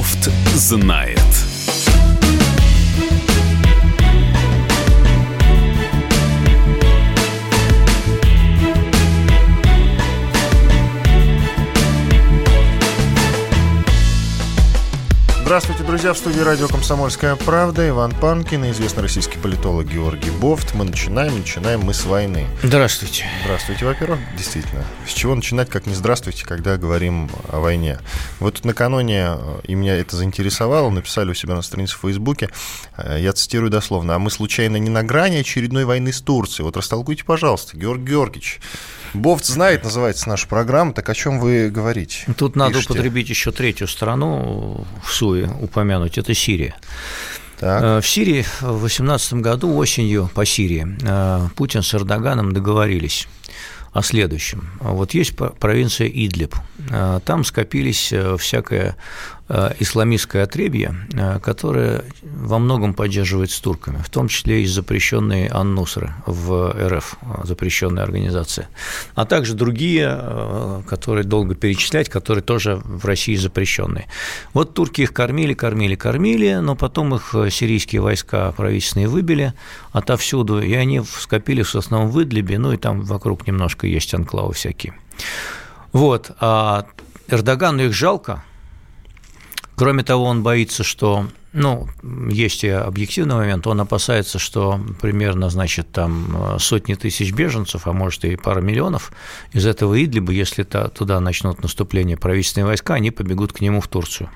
Бофт знает. Здравствуйте, друзья. В студии радио «Комсомольская правда» Иван Панкин и известный российский политолог Георгий Бофт. Мы начинаем, начинаем мы с войны. Здравствуйте. Здравствуйте, во-первых, действительно. С чего начинать, как не здравствуйте, когда говорим о войне? Вот тут накануне, э, и меня это заинтересовало, написали у себя на странице в Фейсбуке, э, я цитирую дословно, «А мы случайно не на грани очередной войны с Турцией?» Вот растолкуйте, пожалуйста, Георгий Георгиевич. Бофт знает, называется наша программа. Так о чем вы говорите? Тут надо Пишите. употребить еще третью страну в СУЕ упомянуть. Это Сирия. Так. Э, в Сирии в 2018 году осенью по Сирии э, Путин с Эрдоганом договорились о следующем. Вот есть провинция Идлиб. Э, там скопились всякое исламистское отребье, э, которое во многом поддерживает с турками, в том числе и запрещенные Аннусры в РФ, э, запрещенная организация, а также другие, которые долго перечислять, которые тоже в России запрещенные. Вот турки их кормили, кормили, кормили, но потом их сирийские войска правительственные выбили отовсюду, и они скопились в основном в Идлибе, ну и там вокруг немножко есть анклавы всякие. Вот, а Эрдогану их жалко, Кроме того, он боится, что, ну, есть и объективный момент, он опасается, что примерно, значит, там сотни тысяч беженцев, а может и пара миллионов из этого Идлиба, если туда начнут наступление правительственные войска, они побегут к нему в Турцию.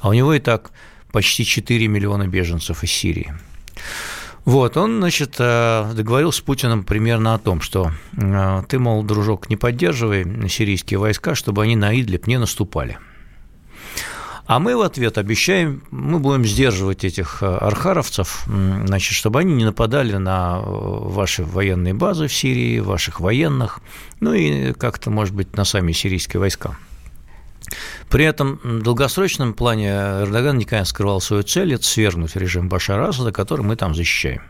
А у него и так почти 4 миллиона беженцев из Сирии. Вот, он, значит, э, договорился с Путиным примерно о том, что э, ты, мол, дружок, не поддерживай сирийские войска, чтобы они на Идлиб не наступали. А мы в ответ обещаем, мы будем сдерживать этих э, архаровцев, значит, чтобы они не нападали на э, ваши военные базы в Сирии, ваших военных, ну и как-то, может быть, на сами сирийские войска. При этом в долгосрочном плане Эрдоган никогда не скрывал свою цель – это свергнуть режим Башара Асада, который мы там защищаем.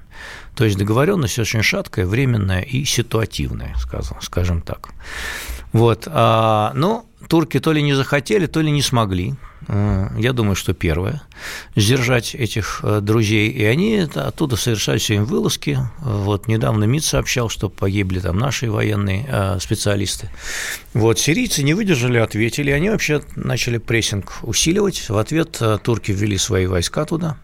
То есть договоренность очень шаткая, временная и ситуативная, скажем так. Вот. А, ну, турки то ли не захотели, то ли не смогли. Э, я думаю, что первое – сдержать этих э, друзей. И они оттуда совершают им вылазки. Вот недавно МИД сообщал, что погибли там наши военные э, специалисты. Вот сирийцы не выдержали, ответили. Они вообще начали прессинг усиливать. В ответ турки ввели свои войска туда.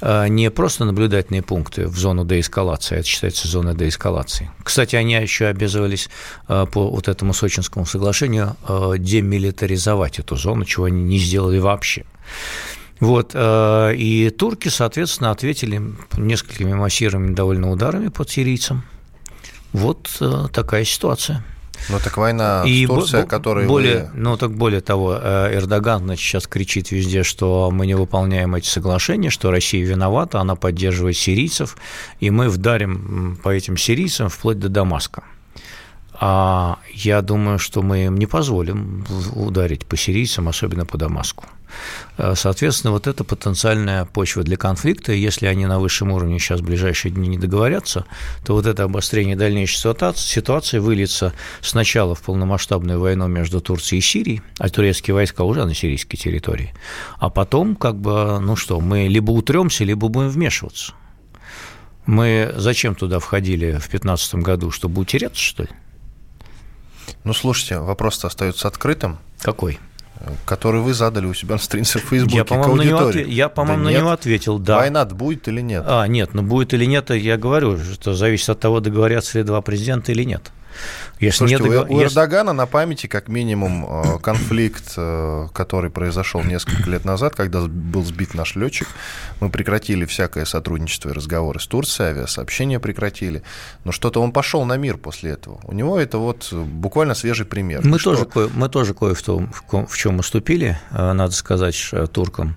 А, не просто наблюдательные пункты в зону деэскалации, а это считается зона деэскалации. Кстати, они еще обязывались а, по вот этому Сочинскому соглашению демилитаризовать эту зону, чего они не сделали вообще. Вот, и турки, соответственно, ответили несколькими массированными довольно ударами по сирийцам. Вот такая ситуация. Ну так война и с Турцией, которая более, вы... ну так более того, э, Эрдоган значит, сейчас кричит везде, что мы не выполняем эти соглашения, что Россия виновата, она поддерживает сирийцев, и мы вдарим по этим сирийцам вплоть до Дамаска. А я думаю, что мы им не позволим ударить по сирийцам, особенно по Дамаску. Э, соответственно, вот это потенциальная почва для конфликта. Если они на высшем уровне сейчас в ближайшие дни не договорятся, то вот это обострение дальнейшей ситуации выльется сначала в полномасштабную войну между Турцией и Сирией, а турецкие войска уже на сирийской территории, а потом, как бы, ну что, мы либо утремся, либо будем вмешиваться. Мы зачем туда входили в 2015 году, чтобы утереться, что ли? Ну, слушайте, вопрос-то остается открытым. Какой? который вы задали у себя на странице в Фейсбуке я, по-моему, на него, ответ... я, по-моему, да на него ответил, да. Война будет или нет? А, нет, ну будет или нет, я говорю, что зависит от того, договорятся ли два президента или нет. Если Слушайте, нет, у, у Эрдогана на памяти как минимум э, конфликт, э, который произошел несколько лет назад, когда был сбит наш летчик. Мы прекратили всякое сотрудничество и разговоры с Турцией, авиасообщения прекратили. Но что-то он пошел на мир после этого. У него это вот буквально свежий пример. Мы, тоже, кое, мы тоже кое в, том, в чем уступили, э, надо сказать, туркам.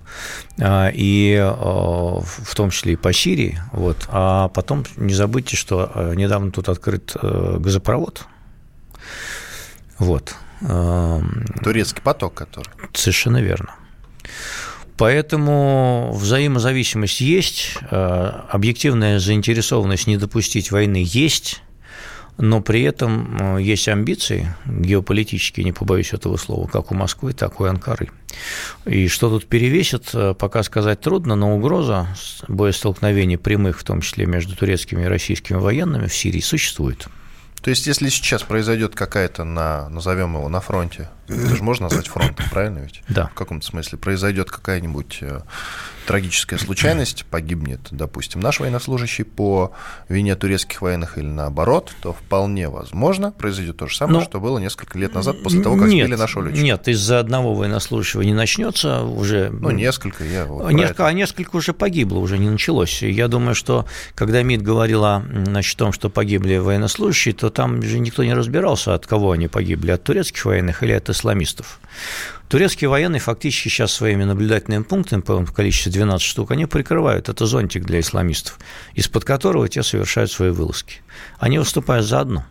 И в том числе и по Сирии. Вот. А потом не забудьте, что недавно тут открыт газопровод вот. Турецкий поток, который. Совершенно верно. Поэтому взаимозависимость есть, э, объективная заинтересованность не допустить войны есть, но при этом э, есть амбиции геополитические, не побоюсь этого слова, как у Москвы, так и у Анкары. И что тут перевесит, э, пока сказать трудно, но угроза боестолкновений прямых, в том числе между турецкими и российскими военными в Сирии, существует. То есть, если сейчас произойдет какая-то на, назовем его, на фронте, это же можно назвать фронтом, правильно ведь? Да. В каком-то смысле произойдет какая-нибудь э, трагическая случайность, погибнет, допустим, наш военнослужащий по вине турецких военных или наоборот, то вполне возможно произойдет то же самое, ну, что было несколько лет назад после того, как нет, сбили нашего летчика. Нет, из-за одного военнослужащего не начнется уже. Ну, несколько, я вот несколько, А несколько уже погибло, уже не началось. Я думаю, что когда МИД говорила значит, о том, что погибли военнослужащие, то там же никто не разбирался, от кого они погибли, от турецких военных или от исламистов. Турецкие военные фактически сейчас своими наблюдательными пунктами, по количеству 12 штук, они прикрывают. Это зонтик для исламистов, из-под которого те совершают свои вылазки. Они выступают заодно.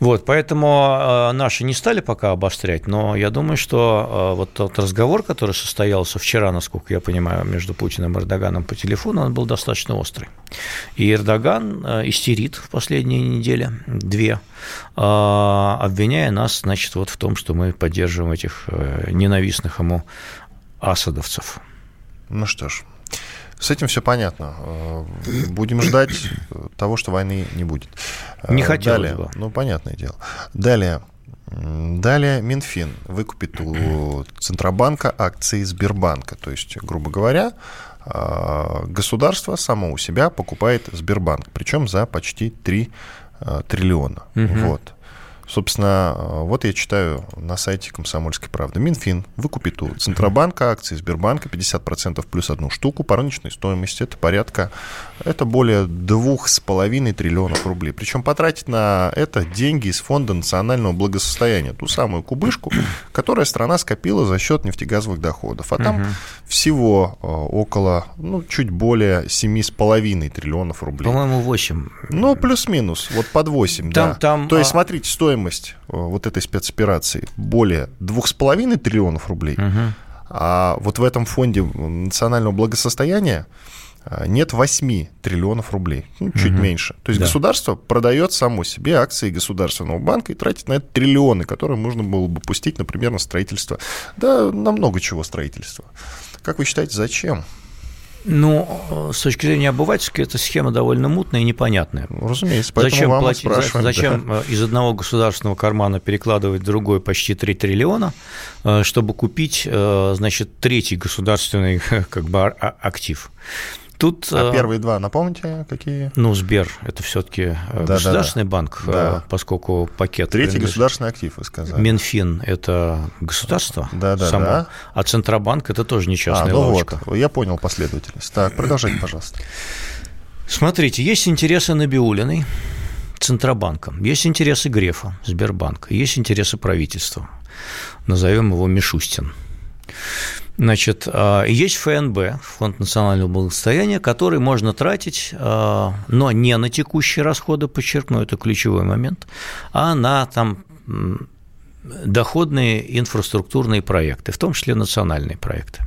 Вот, поэтому э, наши не стали пока обострять, но я думаю, что э, вот тот разговор, который состоялся вчера, насколько я понимаю, между Путиным и Эрдоганом по телефону, он был достаточно острый. И Эрдоган э, истерит в последние недели, две, обвиняя нас, значит, вот в том, что мы поддерживаем этих ненавистных ему асадовцев. Ну что ж, с этим все понятно. Э, будем ждать того, что войны не будет. Не э, хотелось Далее, бы. Ну, понятное дело. Далее. Далее Минфин выкупит у Центробанка акции Сбербанка. То есть, грубо говоря, э, государство само у себя покупает Сбербанк, причем за почти 3 триллиона. Угу. Вот. Собственно, э, вот я читаю на сайте «Комсомольской правды». Минфин выкупит у Центробанка акции Сбербанка 50% плюс одну штуку по рыночной стоимости. Это порядка, это более двух с половиной триллионов рублей. Причем потратить на это деньги из Фонда национального благосостояния, ту самую кубышку, которая страна скопила за счет нефтегазовых доходов. А там угу. всего э, около, ну, чуть более семи с половиной триллионов рублей. По-моему, 8. Ну, плюс-минус, вот под 8, там, да. Там, То есть, а смотрите, стоимость стоимость э, вот этой спецоперации более 2,5 триллионов рублей, угу. а вот в этом фонде национального благосостояния э, нет 8 триллионов рублей, ну, чуть угу. меньше. То есть да. государство продает само себе акции государственного банка и тратит на это триллионы, которые можно было бы пустить, например, на строительство, да, на много чего строительства. Как вы считаете, зачем? Ну, с точки зрения обывательской, эта схема довольно мутная и непонятная. Разумеется, поэтому зачем вам платить, Зачем да. Э, из одного государственного кармана перекладывать в другой почти 3 триллиона, э, чтобы купить, э, значит, третий государственный как бы, а, актив? Тут, а первые два, напомните, какие? Ну, Сбер – это все-таки да, государственный да, банк, да. поскольку пакет… Третий государственный актив, вы сказали. Минфин – это государство да, да, само, да. а Центробанк – это тоже не частная а, ну лавочка. Вот, я понял последовательность. Так, продолжайте, пожалуйста. Смотрите, есть интересы Набиулиной, Центробанка, есть интересы Грефа, Сбербанка, есть интересы правительства, назовем его Мишустин. Значит, а, есть ФНБ, Фонд национального благосостояния, который можно тратить, а, но не на текущие расходы, подчеркну, это ключевой момент, а на там доходные инфраструктурные проекты, в том числе национальные проекты.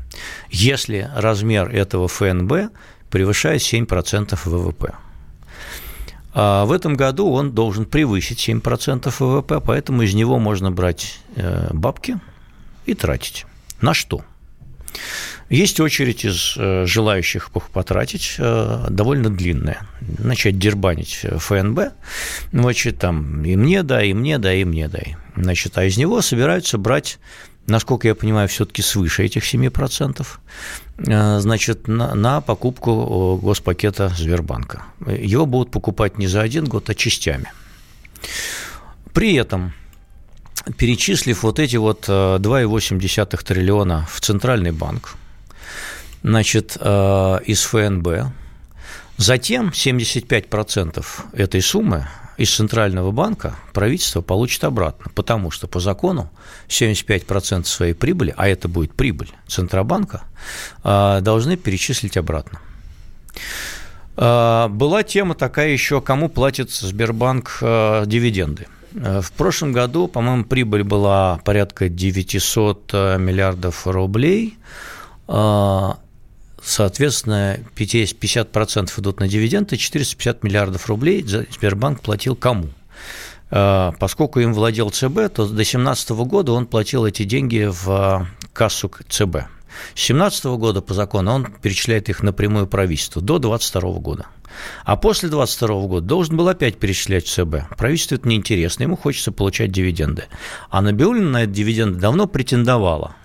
Если размер этого ФНБ превышает 7% ВВП. А в этом году он должен превысить 7% ВВП, поэтому из него можно брать э, бабки и тратить. На что? Есть очередь из э, желающих потратить, э, довольно длинная. Начать дербанить э, ФНБ, значит, там и мне дай, и мне дай, и мне дай. Значит, а из него собираются брать насколько я понимаю, все-таки свыше этих 7%, значит, на, на покупку госпакета Сбербанка. Его будут покупать не за один год, а частями. При этом перечислив вот эти вот 2,8 э, триллиона в Центральный банк, значит, э, из ФНБ, затем 75% этой суммы из Центрального банка правительство получит обратно, потому что по закону 75% своей прибыли, а это будет прибыль Центробанка, э, должны перечислить обратно. Была тема такая еще, кому платит Сбербанк дивиденды – в прошлом году, по-моему, прибыль была порядка 900 э, миллиардов рублей. Э, Соответственно, 50% идут на дивиденды, 450 миллиардов рублей Сбербанк платил кому? Поскольку им владел ЦБ, то до 2017 года он платил эти деньги в кассу ЦБ. С 2017 года по закону он перечисляет их напрямую правительству до 2022 года. А после 2022 года должен был опять перечислять ЦБ. Правительству это неинтересно, ему хочется получать дивиденды. А Набиулина на эти дивиденды давно претендовала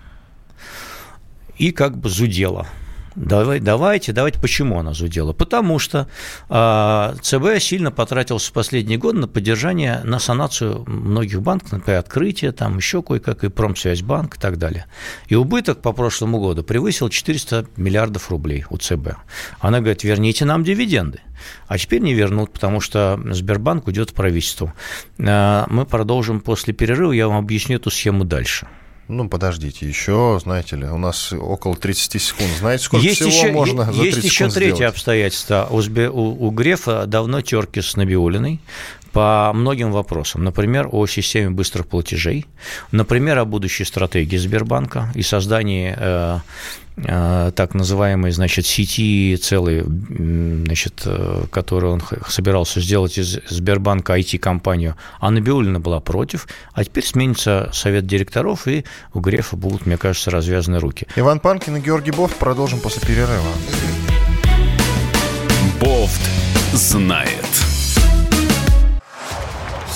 и как бы зудела – Давай, давайте, давайте. Почему она зудела? Потому что э, ЦБ сильно потратился в последние годы на поддержание, на санацию многих банков, например, открытие, там еще кое-как, и Промсвязьбанк и так далее. И убыток по прошлому году превысил 400 миллиардов рублей у ЦБ. Она говорит, верните нам дивиденды. А теперь не вернут, потому что Сбербанк уйдет в правительство. Э, мы продолжим после перерыва, я вам объясню эту схему дальше. Ну, подождите, еще, знаете ли, у нас около 30 секунд. Знаете, сколько есть всего еще, можно за 30 Есть еще третье сделать? обстоятельство. У, у, у Грефа давно терки с Набиулиной по многим вопросам. Например, о системе быстрых платежей, например, о будущей стратегии Сбербанка и создании э, Э, так называемой, значит, сети целой, значит, э, которую он собирался сделать из Сбербанка IT-компанию, а Набиулина была против, а теперь сменится совет директоров, и у Грефа будут, мне кажется, развязаны руки. Иван Панкин и Георгий Бофт продолжим после перерыва. Бофт знает.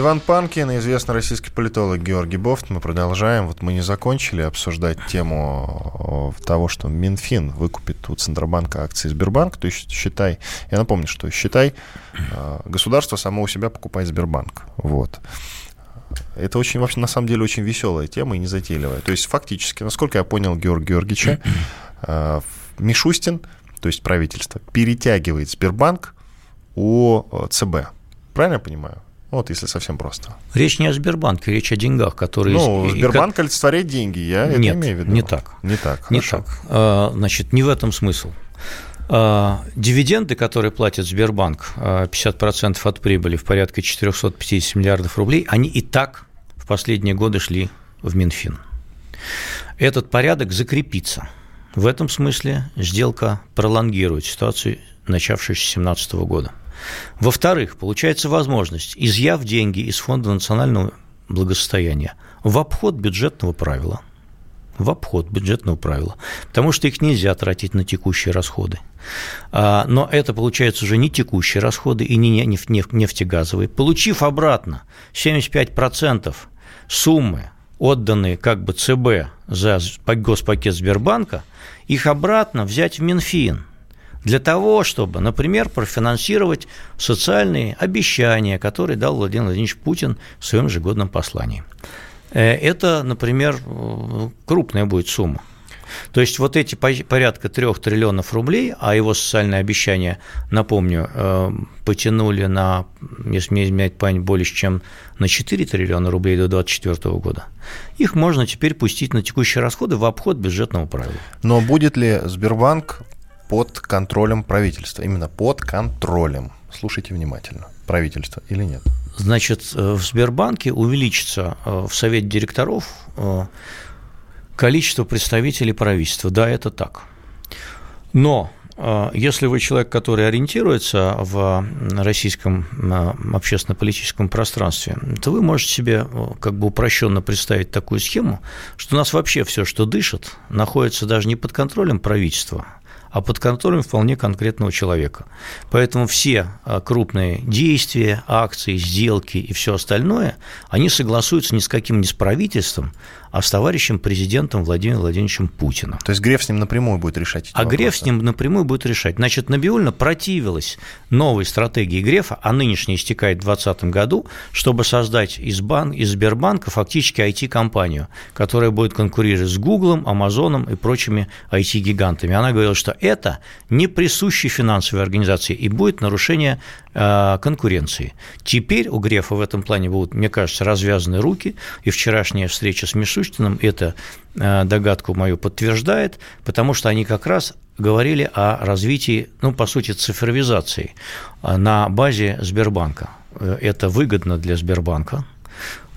Иван Панкин известный российский политолог Георгий Бофт. Мы продолжаем. Вот мы не закончили обсуждать тему э, того, что Минфин выкупит у Центробанка акции Сбербанк. То есть считай, я напомню, что считай, э, государство само у себя покупает Сбербанк. Вот. Это очень, вообще, на самом деле, очень веселая тема и незатейливая. То есть, фактически, насколько я понял Георгия Георгиевича, э, Мишустин, то есть правительство, перетягивает Сбербанк у ЦБ. Правильно я понимаю? Вот, если совсем просто. Речь не о Сбербанке, речь о деньгах, которые... Ну, Сбербанк и... олицетворяет деньги, я Нет, это имею в виду. не так. Не так, Не так. А, значит, не в этом смысл. А, дивиденды, которые платит Сбербанк, 50% а, от прибыли в порядке 450 миллиардов рублей, они и так в последние годы шли в Минфин. Этот порядок закрепится. В этом смысле сделка пролонгирует ситуацию, начавшуюся с 2017 года. Во-вторых, получается возможность, изъяв деньги из Фонда национального благосостояния в обход бюджетного правила – в обход бюджетного правила, потому что их нельзя тратить на текущие расходы. А, но это, получается, уже не текущие расходы и не нефтегазовые. Получив обратно 75% суммы, отданные как бы ЦБ за госпакет Сбербанка, их обратно взять в Минфин для того, чтобы, например, профинансировать социальные обещания, которые дал Владимир Владимирович Путин в своем ежегодном послании. Э, это, например, крупная будет сумма. То есть вот эти порядка трех триллионов рублей, а его социальные обещания, напомню, э, потянули на, если мне изменяет память, более чем на 4 триллиона рублей до 2024 года, их можно теперь пустить на текущие расходы в обход бюджетного правила. Но будет ли Сбербанк под контролем правительства? Именно под контролем. Слушайте внимательно. Правительство или нет? Значит, э, в Сбербанке увеличится э, в совете директоров э, количество представителей правительства. Да, это так. Но если вы человек, который ориентируется в российском общественно-политическом пространстве, то вы можете себе как бы упрощенно представить такую схему, что у нас вообще все, что дышит, находится даже не под контролем правительства, а под контролем вполне конкретного человека. Поэтому все а, крупные действия, акции, сделки и все остальное, они согласуются ни с каким не с правительством, а с товарищем президентом Владимиром Владимировичем Путиным. То есть Греф с ним напрямую будет решать А вопросы. Греф с ним напрямую будет решать. Значит, Набиульна противилась новой стратегии Грефа, а нынешняя истекает в 2020 году, чтобы создать из, бан... из Сбербанка фактически IT-компанию, которая будет конкурировать с Гуглом, Амазоном и прочими IT-гигантами. Она говорила, что это не присуще финансовой организации и будет нарушение конкуренции. Теперь у Грефа в этом плане будут, мне кажется, развязаны руки, и вчерашняя встреча с Мишустиным это э, догадку мою подтверждает, потому что они как раз говорили о развитии, ну, по сути, цифровизации э, на базе Сбербанка. Это выгодно для Сбербанка,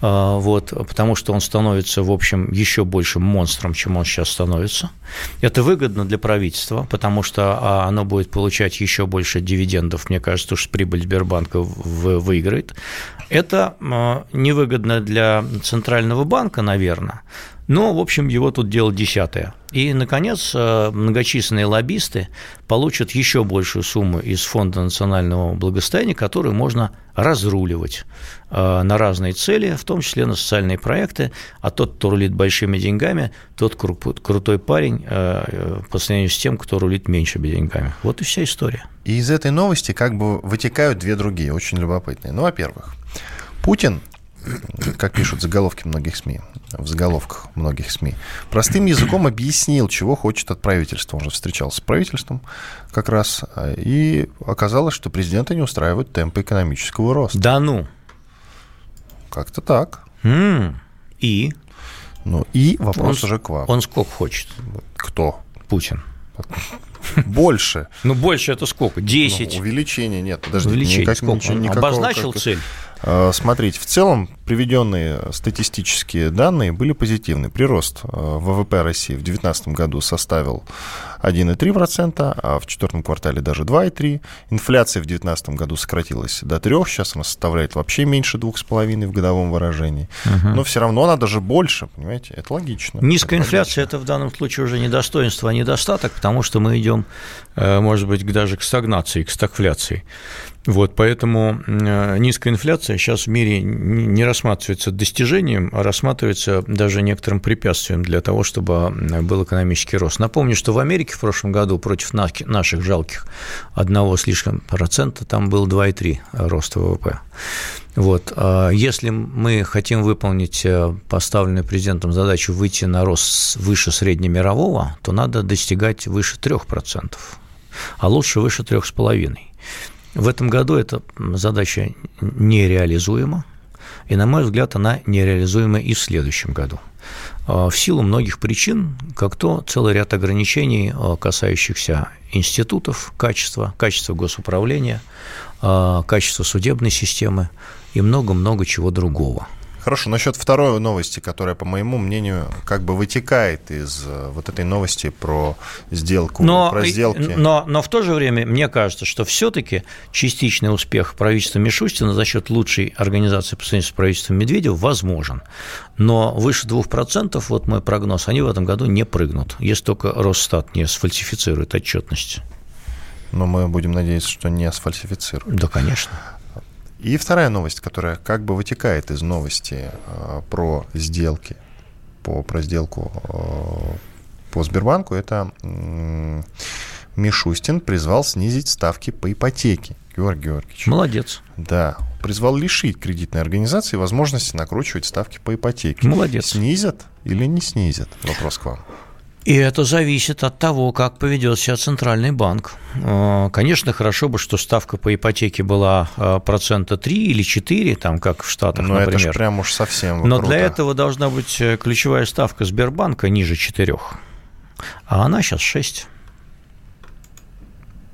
вот, потому что он становится, в общем, еще большим монстром, чем он сейчас становится. Это выгодно для правительства, потому что а, оно будет получать еще больше дивидендов, мне кажется, уж прибыль Сбербанка выиграет. Это невыгодно для Центрального банка, наверное, но, в общем, его тут дело десятое. И, наконец, э, многочисленные лоббисты получат еще большую сумму из Фонда национального благосостояния, которую можно разруливать э, на разные цели, в том числе на социальные проекты. А тот, кто рулит большими деньгами, тот крутой парень э, по сравнению с тем, кто рулит меньшими деньгами. Вот и вся история. И из этой новости как бы вытекают две другие, очень любопытные. Ну, во-первых, Путин как пишут заголовки многих СМИ, в заголовках многих СМИ, простым языком объяснил, чего хочет от правительства. Он же встречался с правительством как раз, и оказалось, что президента не устраивают темпы экономического роста. Да ну? Как-то так. и? Ну, и вопрос он, уже к вам. Он сколько хочет? Кто? Путин. Больше. Ну, больше это сколько? 10? Ну, увеличение нет. Подожди, увеличение никак, сколько? Ничего, никакого, Обозначил как... цель? А, смотрите, в целом приведенные статистические данные были позитивны. Прирост а, ВВП России в 2019 году составил 1,3%, а в четвертом квартале даже 2,3%. Инфляция в 2019 году сократилась до 3%, сейчас она составляет вообще меньше 2,5% в годовом выражении. Угу. Но все равно она даже больше, понимаете, это логично. Низкая это инфляция – это в данном случае уже не достоинство, а недостаток, потому что мы идем, э, может быть, даже к стагнации, к стагфляции. Вот, поэтому э, низкая инфляция сейчас в мире не рассматривается достижением, а рассматривается даже некоторым препятствием для того, чтобы был экономический рост. Напомню, что в Америке в прошлом году против наших жалких одного слишком процента там был 2,3 роста ВВП. Вот. А если мы хотим выполнить э, поставленную президентом задачу выйти на рост выше среднемирового, то надо достигать выше 3%, а лучше выше 3,5%. В этом году эта задача нереализуема, и, на мой взгляд, она нереализуема и в следующем году. А, в силу многих причин, как то целый ряд ограничений, а, касающихся институтов, качества, качества госуправления, а, качества судебной системы и много-много чего другого – Хорошо, насчет второй новости, которая, по моему мнению, как бы вытекает из э, вот этой новости про сделку, но, про сделки. Но, но в то же время мне кажется, что все-таки частичный успех правительства Мишустина за счет лучшей организации по сравнению с правительством Медведева возможен. Но выше 2%, вот мой прогноз, они в этом году не прыгнут, если только Росстат не сфальсифицирует отчетность. Но мы будем надеяться, что не сфальсифицируют. Да, конечно. И вторая новость, которая как бы вытекает из новости э, про сделки, по, про сделку э, по Сбербанку, это э, Мишустин призвал снизить ставки по ипотеке. Георгий Георгиевич. Молодец. Да, призвал лишить кредитной организации возможности накручивать ставки по ипотеке. Молодец. Снизят или не снизят? Вопрос к вам. И это зависит от того, как поведет себя Центральный банк. Э, конечно, хорошо бы, что ставка по ипотеке была э, процента 3 или 4, там, как в Штатах, Но например. это прям уж совсем Но круто. для этого должна быть э, ключевая ставка Сбербанка ниже 4. А она сейчас 6.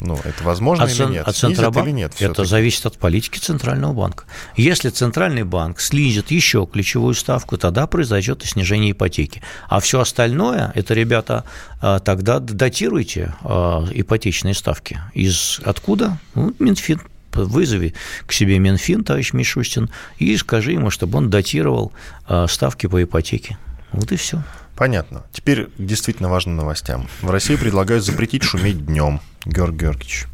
Ну, это возможно от, или нет? От Центробанка? Или нет это зависит от политики Центрального банка. Если Центральный банк снизит еще ключевую ставку, тогда произойдет и снижение ипотеки. А все остальное, это, ребята, а, тогда датируйте а, ипотечные ставки. Из откуда? Ну, Минфин вызови к себе Минфин, товарищ Мишустин, и скажи ему, чтобы он датировал а, ставки по ипотеке. Вот и все. Понятно. Теперь действительно важным новостям. В России предлагают запретить шуметь днем. Георг Георгиевич.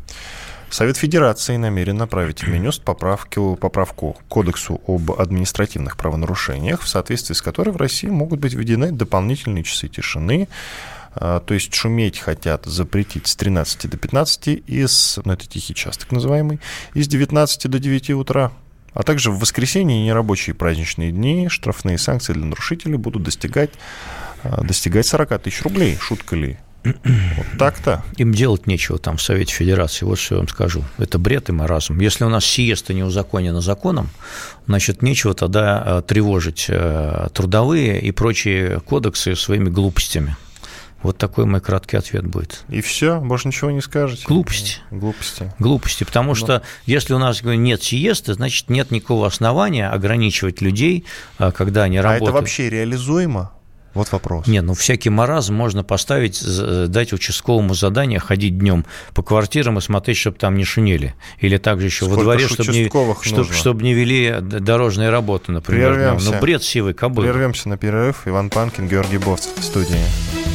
Совет Федерации намерен направить в Минюст поправку, поправку к Кодексу об административных правонарушениях, в соответствии с которой в России могут быть введены дополнительные часы тишины, а, то есть шуметь хотят запретить с 13 до 15 из, ну это тихий час так называемый, из 19 до 9 утра. А также в воскресенье и нерабочие праздничные дни штрафные санкции для нарушителей будут достигать, достигать 40 тысяч рублей. Шутка ли? Вот так-то. Им делать нечего там в Совете Федерации, вот что я вам скажу. Это бред и маразм. Если у нас сиеста не узаконена законом, значит, нечего тогда а, тревожить э, трудовые и прочие кодексы своими глупостями. Вот такой мой краткий ответ будет. И все, больше ничего не скажете. Глупости. Глупости. Глупости, потому Но... что если у нас нет сиесты, значит, нет никакого основания ограничивать людей, а, когда они работают. А это вообще реализуемо? Вот вопрос. Не, ну всякий маразм можно поставить, дать участковому задание ходить днем по квартирам и смотреть, чтобы там не шумели. Или также еще Сколько во дворе, чтобы не, чтобы, чтобы не вели дорожные работы, например. Прервемся. Ну, бред сивый кобылы. Прервемся на перерыв. Иван Панкин, Георгий Бовц в студии.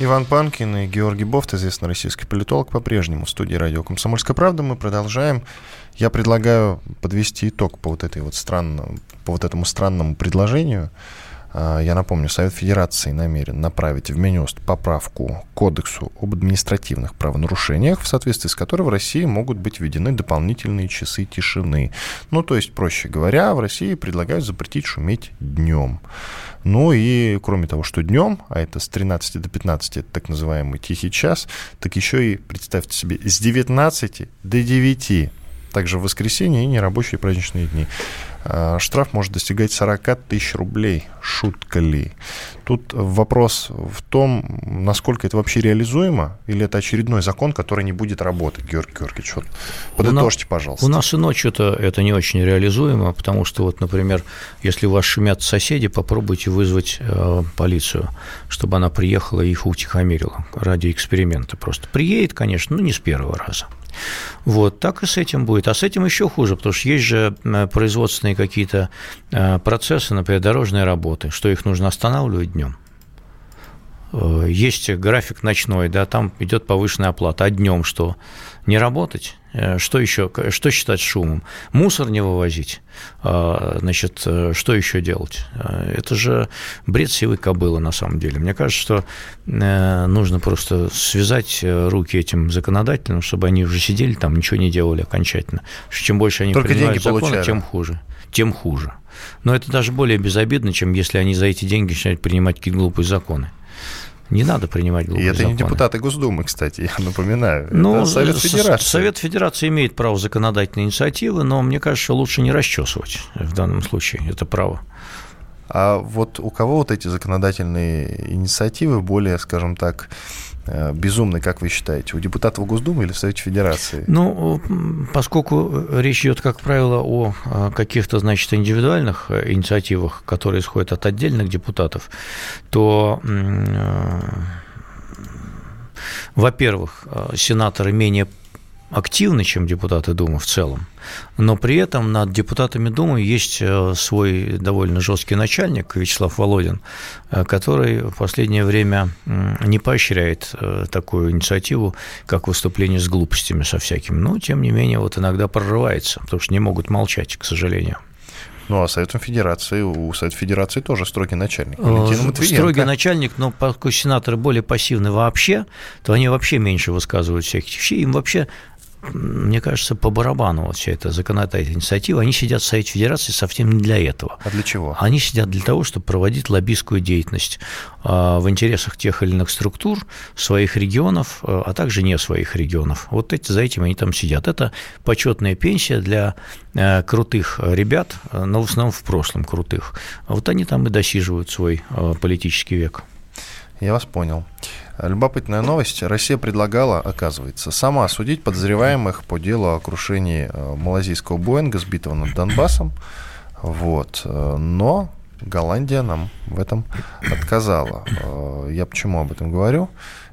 Иван Панкин и Георгий Бофт, известный российский политолог, по-прежнему в студии радио «Комсомольская правда». Мы продолжаем. Я предлагаю подвести итог по вот, этой вот странному, по вот этому странному предложению. А, я напомню, Совет Федерации намерен направить в Минюст поправку к Кодексу об административных правонарушениях, в соответствии с которой в России могут быть введены дополнительные часы тишины. Ну, то есть, проще говоря, в России предлагают запретить шуметь днем. Ну и кроме того, что днем, а это с 13 до 15, это так называемый тихий час, так еще и, представьте себе, с 19 до 9, также в воскресенье и нерабочие праздничные дни. А, штраф может достигать 40 тысяч рублей. Шутка ли? Тут вопрос в том, насколько это вообще реализуемо, или это очередной закон, который не будет работать, Георгий Георгиевич. Вот подытожьте, пожалуйста. У нас и ночью это, это не очень реализуемо, потому что, вот, например, если у вас шумят соседи, попробуйте вызвать э, полицию, чтобы она приехала и их утихомирила ради эксперимента. Просто приедет, конечно, но не с первого раза. Вот, так и с этим будет. А с этим еще хуже, потому что есть же производственные какие-то э, процессы, например, дорожные работы, что их нужно останавливать днем. Э, есть график ночной, да, там идет повышенная оплата. А днем что? Не работать? Э, что еще? Что считать шумом? Мусор не вывозить? А, значит, э, что еще делать? Это же бред сивой кобылы, на самом деле. Мне кажется, что нужно просто связать руки этим законодателям, чтобы они уже сидели там, ничего не делали окончательно. Чем больше они Только принимают законы, получали. тем хуже. Тем хуже. Но это даже более безобидно, чем если они за эти деньги начинают принимать какие-то глупые законы. Не надо принимать глупые И это законы. не депутаты Госдумы, кстати, я напоминаю. Ну, это Совет Федерации. Совет Федерации имеет право законодательной инициативы, но мне кажется, лучше не расчесывать в данном случае это право. А вот у кого вот эти законодательные инициативы более, скажем так, безумный, как вы считаете, у депутатов Госдумы или в Совете Федерации? Ну, поскольку речь идет, как правило, о каких-то, значит, индивидуальных э, инициативах, которые исходят от отдельных депутатов, то, э, во-первых, сенаторы менее активны, чем депутаты Думы в целом, но при этом над депутатами Думы есть э, свой довольно жесткий начальник Вячеслав Володин, э, который в последнее время не поощряет э, такую инициативу, как выступление с глупостями со всякими. Но, тем не менее, вот иногда прорывается, потому что не могут молчать, к сожалению. Ну, а Советом Федерации, у Совета Федерации тоже строгий начальник. Строгий начальник, но поскольку сенаторы более пассивны вообще, то они вообще меньше высказывают всяких вещей, им вообще мне кажется, по барабану вот вся эта законодательная инициатива, они сидят в Совете Федерации совсем не для этого. А для чего? Они сидят для того, чтобы проводить лоббистскую деятельность а, в интересах тех или иных структур, своих регионов, а, а также не своих регионов. Вот эти, за этим они там сидят. Это почетная пенсия для а, крутых ребят, но в основном в прошлом крутых. Вот они там и досиживают свой политический век. Я вас понял. Любопытная новость. Россия предлагала, оказывается, сама осудить подозреваемых по делу о крушении э, малазийского Боинга, сбитого над Донбассом. Вот. Э, но Голландия нам в этом отказала. Э, я почему об этом говорю?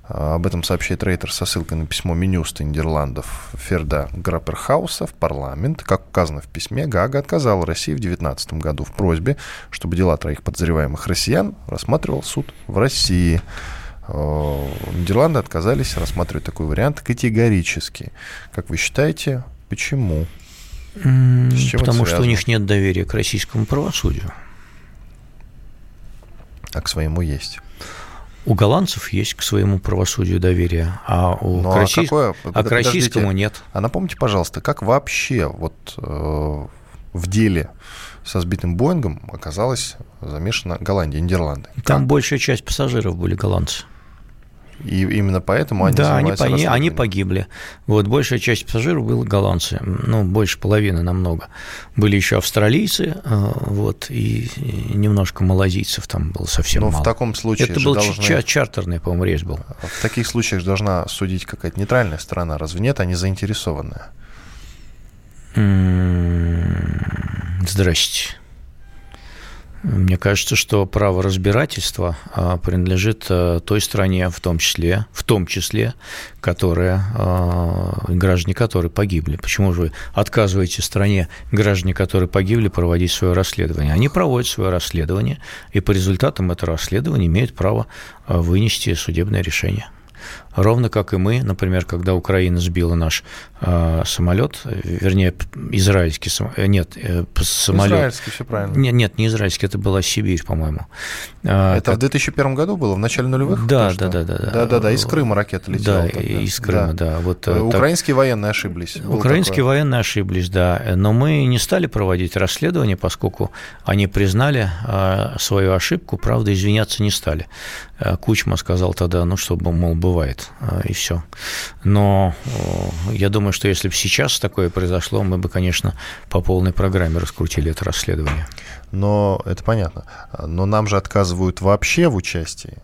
Об этом сообщает Рейтер со ссылкой на письмо Минюста Нидерландов Ферда Грапперхауса в парламент. Как указано в письме, Гага отказала России в 2019 году в просьбе, чтобы дела троих подозреваемых россиян рассматривал суд в России. Э, Нидерланды отказались рассматривать такой вариант категорически. Как вы считаете, почему? Потому что у них нет доверия к российскому правосудию. А к своему есть. У голландцев есть к своему правосудию доверие, а у ну, к, россий... а какое... а к российскому нет. А напомните, пожалуйста, как вообще вот э, в деле со сбитым Боингом оказалась замешана Голландия, Нидерланды? Там как? большая часть пассажиров были голландцы. И именно поэтому они Да, они, они, они погибли. Вот большая часть пассажиров были голландцы, ну, больше половины намного. Были еще австралийцы, э, вот, и немножко малазийцев там было совсем Но мало. в таком случае Это был должны... чартерный, по-моему, рейс был. В таких случаях должна судить какая-то нейтральная сторона, разве нет? Они заинтересованные. Здрасте. Мне кажется, что право разбирательства а, принадлежит а, той стране, в том числе, в том числе, которая, а, граждане которые погибли. Почему же вы отказываете стране, граждане которые погибли, проводить свое расследование? Они проводят свое расследование, и по результатам этого расследования имеют право вынести судебное решение. Ровно как и мы, например, когда Украина сбила наш э, самолет, вернее, израильский самолет, э, нет, э, самолет. Израильский, все правильно. Нет, нет, не израильский, это была Сибирь, по-моему. А, это как... в 2001 году было, в начале нулевых? Да, да, да, да, да. Да, да, да, из Крыма ракета летела. Да, тогда. из Крыма, да. да. Вот, э, Украинские так... военные ошиблись. Украинские такое. военные ошиблись, да. Но мы не стали проводить расследование, поскольку они признали свою ошибку, правда, извиняться не стали. Кучма сказал тогда, ну, что, мол, бывает, и все. Но я думаю, что если бы сейчас такое произошло, мы бы, конечно, по полной программе раскрутили это расследование. Но это понятно. Но нам же отказывают вообще в участии.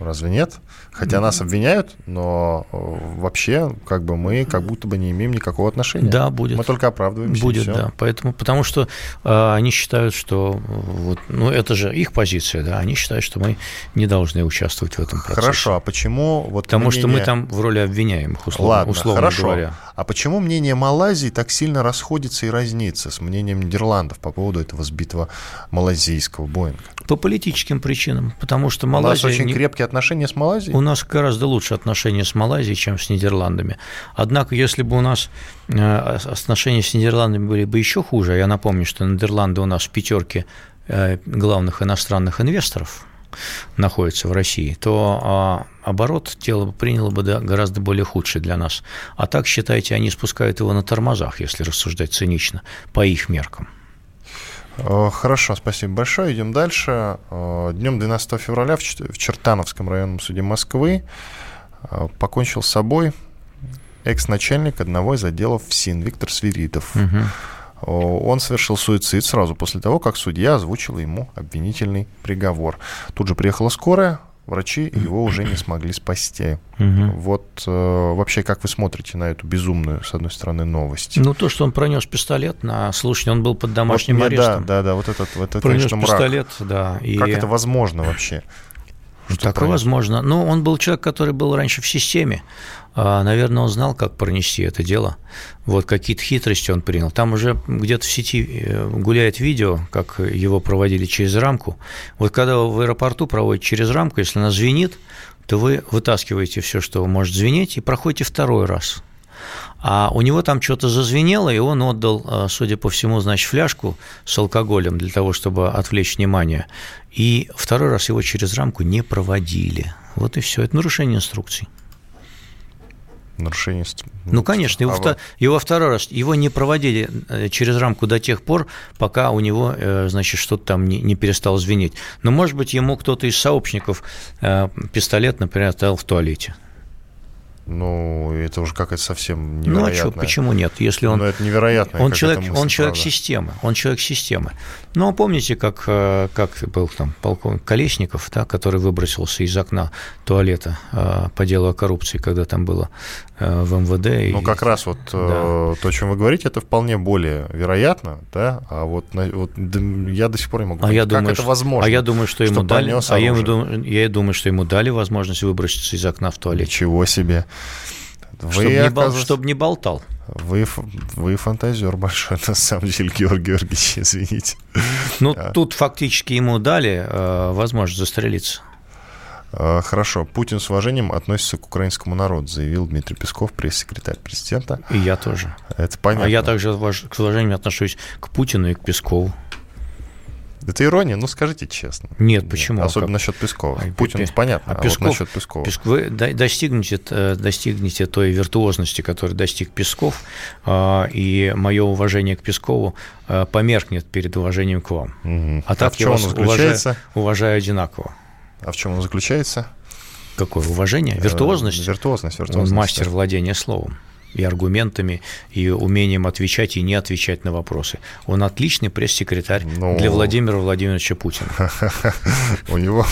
Разве нет? Хотя нас обвиняют, но э, вообще, как бы мы как будто бы не имеем никакого отношения. Да, будет. Мы только оправдываемся. Будет, да. Поэтому, потому что э, они считают, что вот, ну это же их позиция, да. Они считают, что мы не должны участвовать в этом процессе. Хорошо, а почему вот Потому мнение... что мы там в роли обвиняемых, условно, Ладно, условно хорошо. говоря. А почему мнение Малайзии так сильно расходится и разнится с мнением Нидерландов по поводу этого сбитого малазийского Боинга? По политическим причинам, потому что Малайзия... У нас очень крепкие отношения с Малайзией? У нас гораздо лучше отношения с Малайзией, чем с Нидерландами. Однако, если бы у нас э, отношения с Нидерландами были бы еще хуже, я напомню, что Нидерланды у нас в пятерке э, главных иностранных инвесторов находятся в России, то а, оборот тела приняло бы гораздо более худший для нас. А так, считайте, они спускают его на тормозах, если рассуждать цинично, по их меркам. Э, хорошо, спасибо большое. Идем дальше. Э, днем 12 февраля в Чертановском районном суде Москвы э, покончил с собой экс-начальник одного из отделов ФСИН Виктор Свиридов. Угу. Он совершил суицид сразу после того, как судья озвучила ему обвинительный приговор. Тут же приехала скорая, врачи его уже не смогли спасти. Угу. Вот э, вообще, как вы смотрите на эту безумную, с одной стороны, новость? Ну, то, что он пронес пистолет на случай, он был под домашним вот, арестом. Да, да, да, вот этот, вот это, пронес конечно, пистолет, да. И... Как это возможно вообще? Что Такое пронес? возможно. Ну, он был человек, который был раньше в системе. А, наверное, он знал, как пронести это дело. Вот какие-то хитрости он принял. Там уже где-то в сети э, гуляет видео, как его проводили через рамку. Вот когда в аэропорту проводят через рамку, если она звенит, то вы вытаскиваете все, что может звенеть, и проходите второй раз. А у него там что-то зазвенело, и он отдал, э, судя по всему, значит, фляжку с алкоголем для того, чтобы отвлечь внимание. И второй раз его через рамку не проводили. Вот и все. Это нарушение инструкций нарушение. Ну, конечно, его, а втор... его второй раз, его не проводили э, через рамку до тех пор, пока у него, э, значит, что-то там не, не перестало звенеть. Но, может быть, ему кто-то из сообщников э, пистолет, например, оставил в туалете. Ну, это уже какая-то совсем невероятная. Ну, а что, почему нет? Если он... Ну, это невероятно. Он человек, мысль, он человек системы. Он человек системы. Ну, помните, как, э, как был там полковник Колесников, да, который выбросился из окна туалета э, по делу о коррупции, когда там было э, в МВД. Ну, и... как раз вот да. то, о чем вы говорите, это вполне более вероятно, да, а вот, вот я до сих пор не могу а понять, я как думаю, это возможно. А я думаю, что ему дали, а я, думаю, я думаю, что ему дали возможность выброситься из окна в туалет. Ничего себе. Вы, чтобы, не оказывается... чтоб не болтал. Вы, вы фантазер большой, на самом деле, Георгий Георгиевич, извините. Ну, а. тут фактически ему дали э, возможность застрелиться. А, хорошо. Путин с уважением относится к украинскому народу, заявил Дмитрий Песков, пресс-секретарь президента. И я тоже. Это понятно. А я также с уважением отношусь к Путину и к Пескову. Это ирония, ну скажите честно. Нет, почему? Особенно а насчет Пескова. А, Путин, Пи... понятно, а, а Песков, вот насчет Пескова. Песков, вы достигнете, э, достигнете той виртуозности, которой достиг Песков, а, и мое уважение к Пескову э, померкнет перед уважением к вам. Угу. А так а в чем я вас уважаю, уважаю одинаково. А в чем он заключается? Какое уважение? Виртуозность? Э, виртуозность, виртуозность. Он мастер владения словом и аргументами, и умением отвечать и не отвечать на вопросы. Он отличный пресс-секретарь ну... для Владимира Владимировича Путина. У него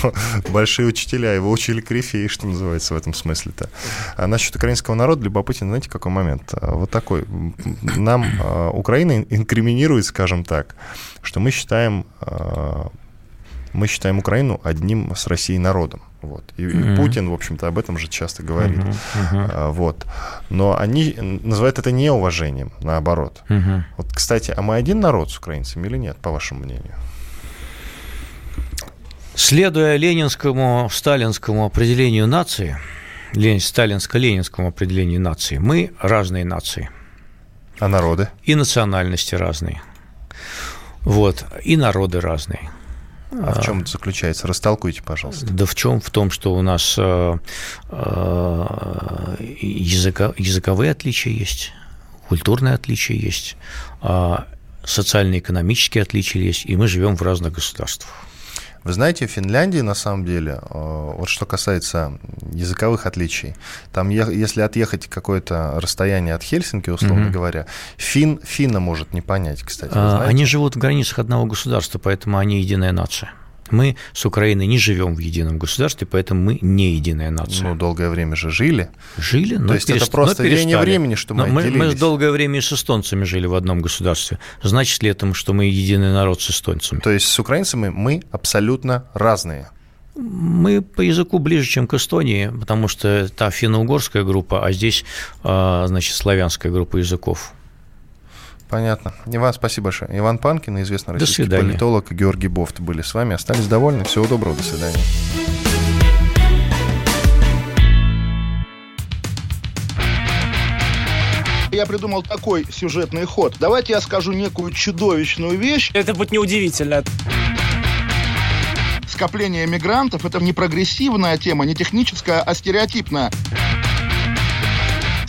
большие учителя, его учили корифеи, что называется в этом смысле-то. А насчет украинского народа любопытен, знаете, какой момент? А, вот такой. Нам а, Украина инкриминирует, скажем так, что мы считаем а, мы считаем Украину одним с Россией народом. Вот. И, mm-hmm. и Путин, в общем-то, об этом же часто говорит. Mm-hmm. Mm-hmm. вот. Но они называют это неуважением, наоборот. Mm-hmm. Вот, кстати, а мы один народ с украинцами или нет, по вашему мнению? Следуя ленинскому, сталинскому определению нации, сталинско-ленинскому определению нации, мы разные нации. А народы? И национальности разные. Вот. И народы разные. А в чем это заключается? Растолкуйте, пожалуйста. Да в чем? В том, что у нас э, э, языка, языковые отличия есть, культурные отличия есть, а социально-экономические отличия есть, и мы живем в разных государствах. Вы знаете, в Финляндии, на самом деле, э, вот что касается языковых отличий, там, если отъехать какое-то расстояние от Хельсинки, условно mm-hmm. говоря, фин финна может не понять, кстати. А, они живут в границах одного государства, поэтому они единая нация. Мы с Украиной не живем в едином государстве, поэтому мы не единая нация. Ну, долгое время же жили. Жили, но То есть перест... это просто веяние времени, что мы мы, мы долгое время и с эстонцами жили в одном государстве. Значит ли это, что мы единый народ с эстонцами? То есть с украинцами мы абсолютно разные? Мы по языку ближе, чем к Эстонии, потому что та финно-угорская группа, а здесь, а, значит, славянская группа языков. Понятно. Иван, спасибо большое. Иван Панкин, известный российский политолог, и Георгий Бофт были с вами. Остались довольны. Всего доброго. До свидания. я придумал такой сюжетный ход. Давайте я скажу некую чудовищную вещь. Это будет неудивительно. Скопление мигрантов – это не прогрессивная тема, не техническая, а стереотипная.